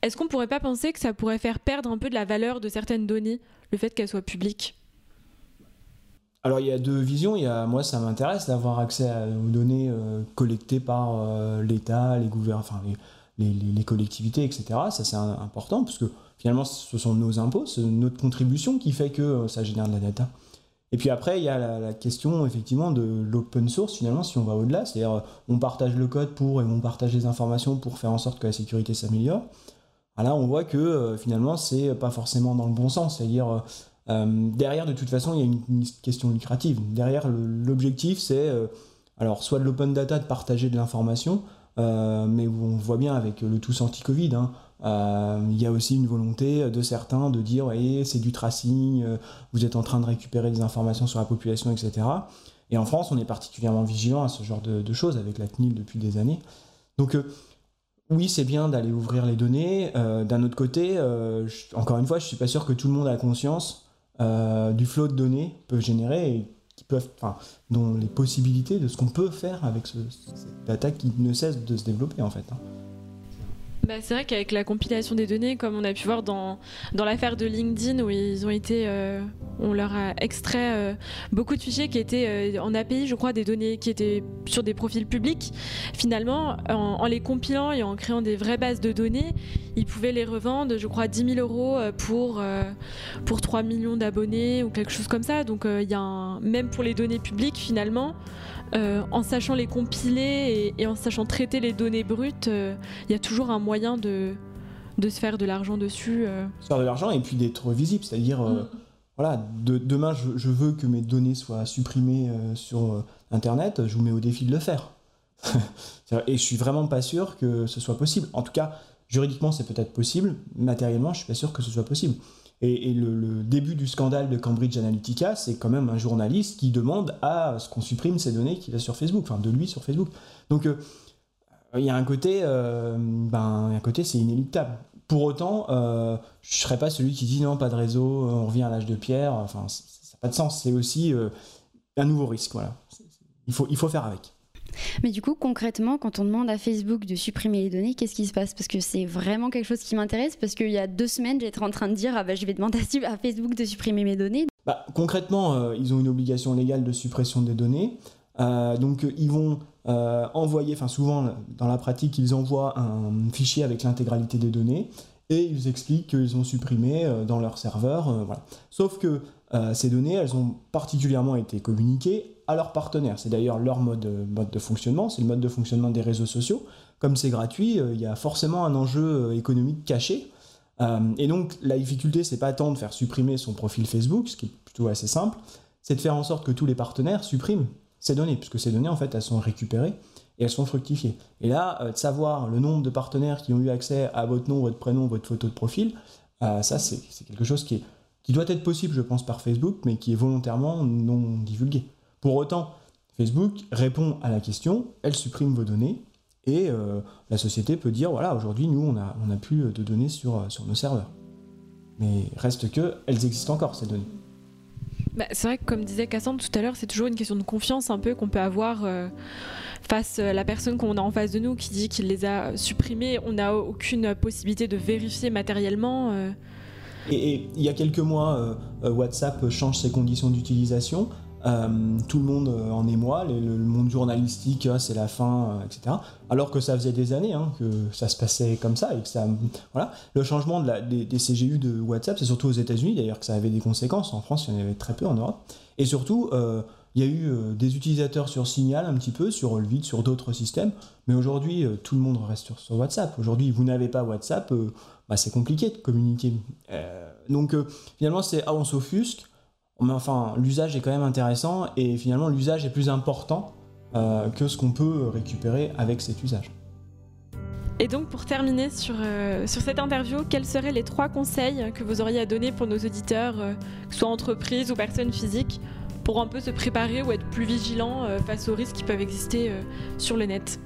Est-ce qu'on pourrait pas penser que ça pourrait faire perdre un peu de la valeur de certaines données, le fait qu'elles soient publiques? Alors il y a deux visions. Il y a, moi, ça m'intéresse d'avoir accès aux données collectées par l'État, les gouvernements, enfin les, les, collectivités, etc. Ça, c'est important parce que finalement, ce sont nos impôts, c'est notre contribution qui fait que euh, ça génère de la data. Et puis après, il y a la, question effectivement de l'open source, finalement, si on va au-delà, c'est-à-dire euh, on partage le code pour et on partage les informations pour faire en sorte que la sécurité s'améliore. Ah, là, on voit que euh, finalement, c'est pas forcément dans le bon sens, c'est-à-dire derrière, de toute façon, il y a une, question lucrative. Derrière, l'objectif, c'est alors soit de l'open data, de partager de l'information, euh, mais où on voit bien avec le tous anti-Covid, hein, euh, il y a aussi une volonté de certains de dire c'est du tracing, euh, vous êtes en train de récupérer des informations sur la population, etc. Et en France, on est particulièrement vigilant à ce genre de, choses avec la CNIL depuis des années. Donc oui, c'est bien d'aller ouvrir les données. D'un autre côté, encore une fois, je suis pas sûr que tout le monde a conscience du flot de données peut générer peuvent, enfin, dont les possibilités de ce qu'on peut faire avec ce, cette attaque qui ne cesse de se développer en fait. Hein. Bah, c'est vrai qu'avec la compilation des données, comme on a pu voir dans, l'affaire de LinkedIn, où ils ont été, euh, on leur a extrait euh, beaucoup de fichiers qui étaient euh, en API, je crois, des données qui étaient sur des profils publics. Finalement, en, les compilant et en créant des vraies bases de données, ils pouvaient les revendre, je crois, 10 000 euros pour, pour 3 millions d'abonnés ou quelque chose comme ça. Donc, même pour les données publiques, finalement, euh, en sachant les compiler et, en sachant traiter les données brutes, euh, il y a toujours un moyen de, de se faire de l'argent dessus. Euh. Se faire de l'argent et puis d'être visible, c'est-à-dire, mm. voilà, demain je, veux que mes données soient supprimées sur Internet, je vous mets au défi de le faire. et je suis vraiment pas sûr que ce soit possible. En tout cas, juridiquement c'est peut-être possible, matériellement je suis pas sûr que ce soit possible. Et, le, début du scandale de Cambridge Analytica, c'est quand même un journaliste qui demande à ce qu'on supprime ces données qu'il a sur Facebook, enfin de lui sur Facebook. Donc euh, il y a un côté, euh, ben, un côté c'est inéluctable. Pour autant, euh, je ne serais pas celui qui dit non, pas de réseau, on revient à l'âge de pierre. Enfin, ça n'a pas de sens. C'est aussi un nouveau risque. Voilà. Il faut, il faut faire avec. Mais du coup, concrètement, quand on demande à Facebook de supprimer les données, qu'est-ce qui se passe? Parce que c'est vraiment quelque chose qui m'intéresse, parce qu'il y a deux semaines, j'étais en train de dire, ah bah, je vais demander à Facebook de supprimer mes données. Bah, concrètement, euh, ils ont une obligation légale de suppression des données. Euh, donc ils vont euh, envoyer, enfin souvent dans la pratique, ils envoient un fichier avec l'intégralité des données et ils expliquent qu'ils ont supprimé dans leur serveur. voilà. Sauf que ces données, elles ont particulièrement été communiquées à leurs partenaires. C'est d'ailleurs leur mode, mode de fonctionnement, c'est le mode de fonctionnement des réseaux sociaux. Comme c'est gratuit, euh, il y a forcément un enjeu euh, économique caché. Euh, et donc la difficulté, c'est pas tant de faire supprimer son profil Facebook, ce qui est plutôt assez simple, c'est de faire en sorte que tous les partenaires suppriment ces données, puisque ces données, en fait, elles sont récupérées elles sont fructifiées. Et là, de savoir le nombre de partenaires qui ont eu accès à votre nom, votre prénom, votre photo de profil, ça, c'est quelque chose qui, doit être possible, je pense, par Facebook, mais qui est volontairement non divulgué. Pour autant, Facebook répond à la question, elle supprime vos données, et euh, la société peut dire, voilà, aujourd'hui, nous, on n'a plus de données sur, euh, sur nos serveurs. Mais reste que, elles existent encore, ces données. Bah, c'est vrai que, comme disait Cassandre tout à l'heure, c'est toujours une question de confiance un peu qu'on peut avoir euh, face à la personne qu'on a en face de nous qui dit qu'il les a supprimées. On n'a aucune possibilité de vérifier matériellement. Et, il y a quelques mois, WhatsApp change ses conditions d'utilisation. Euh, tout le monde euh, en émoi, le, le monde journalistique, ah, c'est la fin, euh, etc. Alors que ça faisait des années hein, que ça se passait comme ça et que ça, voilà. Le changement de des, CGU de WhatsApp, c'est surtout aux États-Unis d'ailleurs que ça avait des conséquences. En France, il y en avait très peu en Europe. Et surtout, il y a eu des utilisateurs sur Signal un petit peu, sur Olvid, sur d'autres systèmes. Mais aujourd'hui, tout le monde reste sur, sur WhatsApp. Aujourd'hui, vous n'avez pas WhatsApp, bah, c'est compliqué de communiquer. donc finalement, c'est ah on s'offusque mais enfin, l'usage est quand même intéressant et finalement, l'usage est plus important euh, que ce qu'on peut récupérer avec cet usage. Et donc, pour terminer sur, euh, sur cette interview, quels seraient les trois conseils que vous auriez à donner pour nos auditeurs, euh, que ce soit entreprises ou personnes physiques, pour un peu se préparer ou être plus vigilants face aux risques qui peuvent exister sur le net?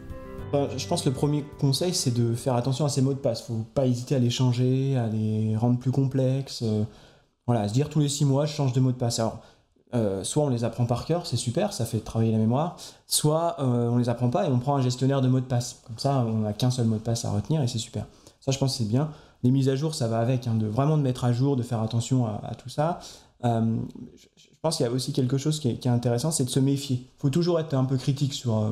Ben, je pense que le premier conseil, c'est de faire attention à ces mots de passe. Il ne faut pas hésiter à les changer, à les rendre plus complexes. Voilà, se dire tous les six mois, je change de mot de passe. Alors, euh, soit on les apprend par cœur, c'est super, ça fait travailler la mémoire, soit euh, on les apprend pas et on prend un gestionnaire de mots de passe. Comme ça, on n'a qu'un seul mot de passe à retenir et c'est super. Ça, je pense que c'est bien. Les mises à jour, ça va avec, hein, de vraiment de mettre à jour, de faire attention à, tout ça. Euh, je, pense qu'il y a aussi quelque chose qui est, intéressant, c'est de se méfier. Il faut toujours être un peu critique sur,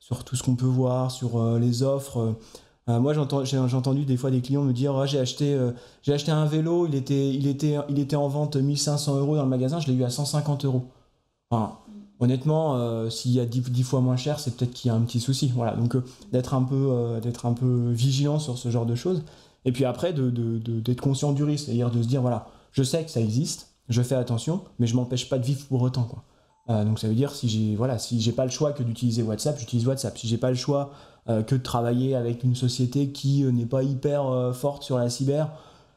sur tout ce qu'on peut voir, sur les offres. Euh, moi, j'ai entendu des fois des clients me dire j'ai acheté, euh, j'ai acheté un vélo, il était, en vente 1500 euros dans le magasin, je l'ai eu à 150 euros. honnêtement, euh, s'il y a 10, fois moins cher, c'est peut-être qu'il y a un petit souci. Voilà, donc d'être un, peu, vigilant sur ce genre de choses. Et puis après, d'être conscient du risque, c'est-à-dire de se dire voilà, je sais que ça existe, je fais attention, mais je m'empêche pas de vivre pour autant. Donc ça veut dire si j'ai voilà, si j'ai pas le choix que d'utiliser WhatsApp, j'utilise WhatsApp. Si j'ai pas le choix euh, que de travailler avec une société qui euh, n'est pas hyper euh, forte sur la cyber,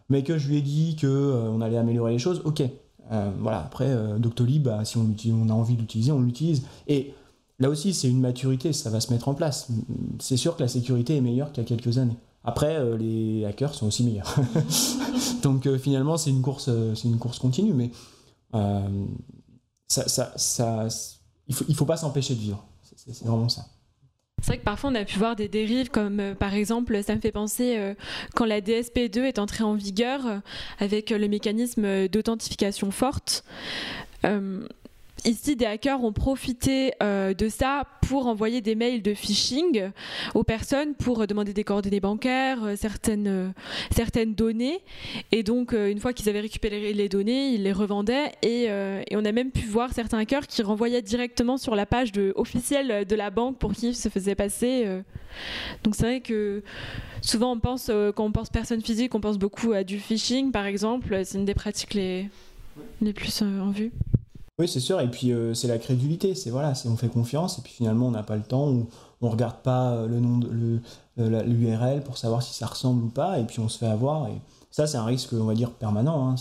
mais que je lui ai dit que on allait améliorer les choses, ok. voilà, après, Doctolib, bah, si on, on, a envie d'utiliser, on l'utilise. Et là aussi, c'est une maturité, ça va se mettre en place. C'est sûr que la sécurité est meilleure qu'il y a quelques années. Après, les hackers sont aussi meilleurs. Donc finalement, c'est une course, c'est une course continue, mais il il faut pas s'empêcher de vivre. C'est vraiment ça. C'est vrai que parfois on a pu voir des dérives comme euh, par exemple, ça me fait penser euh, quand la DSP2 est entrée en vigueur euh, avec le mécanisme d'authentification forte. Ici, des hackers ont profité euh, de ça pour envoyer des mails de phishing aux personnes pour demander des coordonnées bancaires, euh, certaines, euh, certaines données. Et donc, une fois qu'ils avaient récupéré les données, ils les revendaient. Et, on a même pu voir certains hackers qui renvoyaient directement sur la page officielle de la banque pour qui se faisait passer. Donc, c'est vrai que souvent, on pense, quand on pense personne physique, on pense beaucoup à du phishing, par exemple. C'est une des pratiques les, les plus en vue. Oui, c'est sûr. Et puis, euh, c'est la crédulité. C'est voilà, on fait confiance et puis finalement, on n'a pas le temps ou on ne regarde pas euh, le nom, de, l'URL pour savoir si ça ressemble ou pas. Et puis, on se fait avoir. Et Ça, c'est un risque, on va dire, permanent. Hein,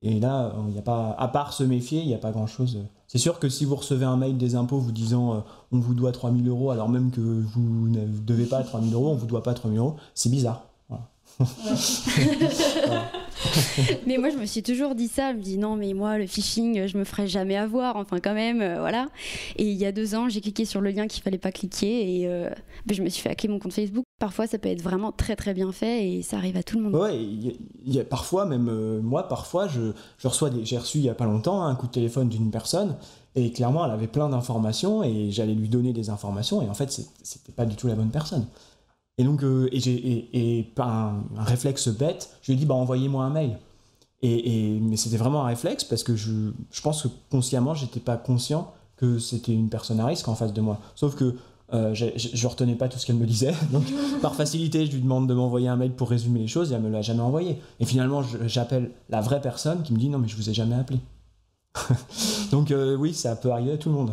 et là, il n'y a pas, à part se méfier, il n'y a pas grand-chose. C'est sûr que si vous recevez un mail des impôts vous disant euh, on vous doit 3000 euros alors même que vous ne devez pas 3000 euros, on vous doit pas 3000 euros, c'est bizarre. mais moi, je me suis toujours dit ça. Je me dis non, mais moi, le phishing, je me ferai jamais avoir. Enfin, quand même, euh, voilà. Et il y a deux ans, j'ai cliqué sur le lien qu'il fallait pas cliquer et euh, ben, je me suis fait hacker mon compte Facebook. Parfois, ça peut être vraiment très très bien fait et ça arrive à tout le monde. Ouais, il y, a parfois, même euh, moi, parfois, je, reçois. J'ai reçu il y a pas longtemps un coup de téléphone d'une personne et clairement, elle avait plein d'informations et j'allais lui donner des informations et en fait, c'était pas du tout la bonne personne. Et donc, euh, et, et, un, réflexe bête, je lui ai dit, bah, envoyez-moi un mail. Et, mais c'était vraiment un réflexe parce que je, je pense que consciemment, j'étais pas conscient que c'était une personne à risque en face de moi. Sauf que euh, je, retenais pas tout ce qu'elle me disait. Donc, par facilité, je lui demande de m'envoyer un mail pour résumer les choses et elle me l'a jamais envoyé. Et finalement, j'appelle la vraie personne qui me dit, non, mais je vous ai jamais appelé. donc, euh, oui, ça peut arriver à tout le monde.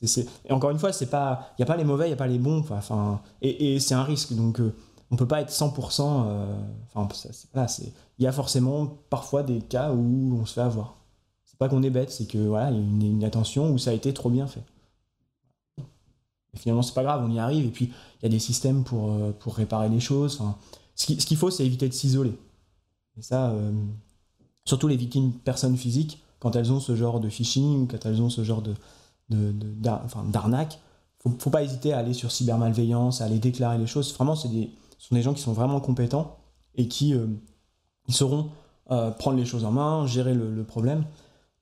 Et encore une fois, il n'y a pas les mauvais, il n'y a pas les bons. Enfin, et, c'est un risque. Donc, euh, on ne peut pas être 100%. Euh, il y a forcément parfois des cas où on se fait avoir. C'est pas qu'on est bête, c'est que voilà, y a une, attention où ça a été trop bien fait. Et finalement, c'est pas grave, on y arrive. Et puis, il y a des systèmes pour, euh, pour réparer les choses. Enfin, ce qu'il faut, c'est éviter de s'isoler. Et ça, surtout les victimes personnes physiques, quand elles ont ce genre de phishing quand elles ont ce genre de, d'arnaque, il ne faut pas hésiter à aller sur cybermalveillance, à aller déclarer les choses. Vraiment, des, ce sont des gens qui sont vraiment compétents et qui euh, sauront euh, prendre les choses en main, gérer le, problème.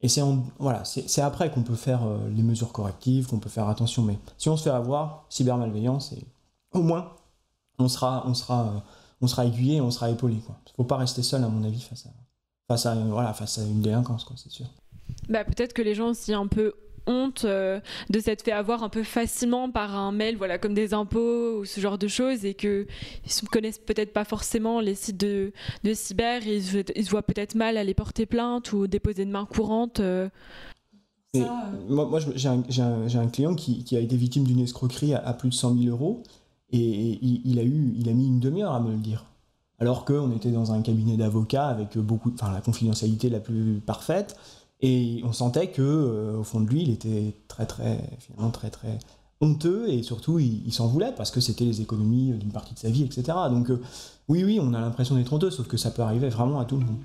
Et c'est voilà, c'est après qu'on peut faire euh, les mesures correctives, qu'on peut faire attention. Mais si on se fait avoir, cybermalveillance, au moins, on sera, on sera, on sera aiguillé, on sera épaulé. Il ne faut pas rester seul, à mon avis, face à, face à, voilà, face à une délinquance, c'est sûr. Bah, Peut-être que les gens aussi un peu honte euh, de s'être fait avoir un peu facilement par un mail, voilà, comme des impôts ou ce genre de choses, et qu'ils ne connaissent peut-être pas forcément les sites de, de cyber, et ils, se voient peut-être mal aller porter plainte ou déposer une main courante. Euh. Euh. Moi, moi j'ai un, un, client qui, qui, a été victime d'une escroquerie à, plus de 100 000 euros, et, il, a eu, il a mis une demi-heure à me le dire. Alors qu'on était dans un cabinet d'avocats avec beaucoup, enfin la confidentialité la plus parfaite, et on sentait que euh, au fond de lui, il était très très finalement très très honteux et surtout il, s'en voulait parce que c'était les économies d'une partie de sa vie, etc. Donc euh, oui oui, on a l'impression d'être honteux, sauf que ça peut arriver vraiment à tout le monde.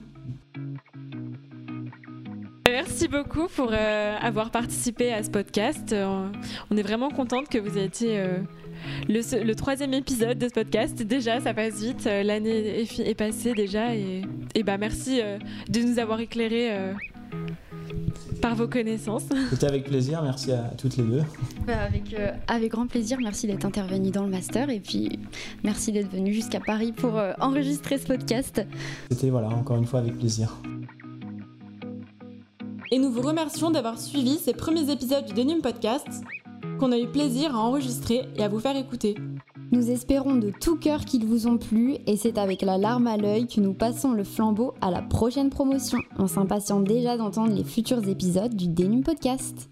Merci beaucoup pour euh, avoir participé à ce podcast. on est vraiment contente que vous ayez été le, troisième épisode de ce podcast. Déjà, ça passe vite. L'année est, passée déjà. Et, bah, merci de nous avoir éclairé par vos connaissances. C'était avec plaisir, merci à toutes les deux. Bah, avec, euh, avec grand plaisir, merci d'être intervenu dans le master et puis merci d'être venu jusqu'à Paris pour euh, enregistrer ce podcast. C'était voilà, encore une fois avec plaisir. Et nous vous remercions d'avoir suivi ces premiers épisodes du Denim Podcast qu'on a eu plaisir à enregistrer et à vous faire écouter. Nous espérons de tout cœur qu'ils vous ont plu et c'est avec la larme à l'œil que nous passons le flambeau à la prochaine promotion. On s'impatiente déjà d'entendre les futurs épisodes du Denum Podcast.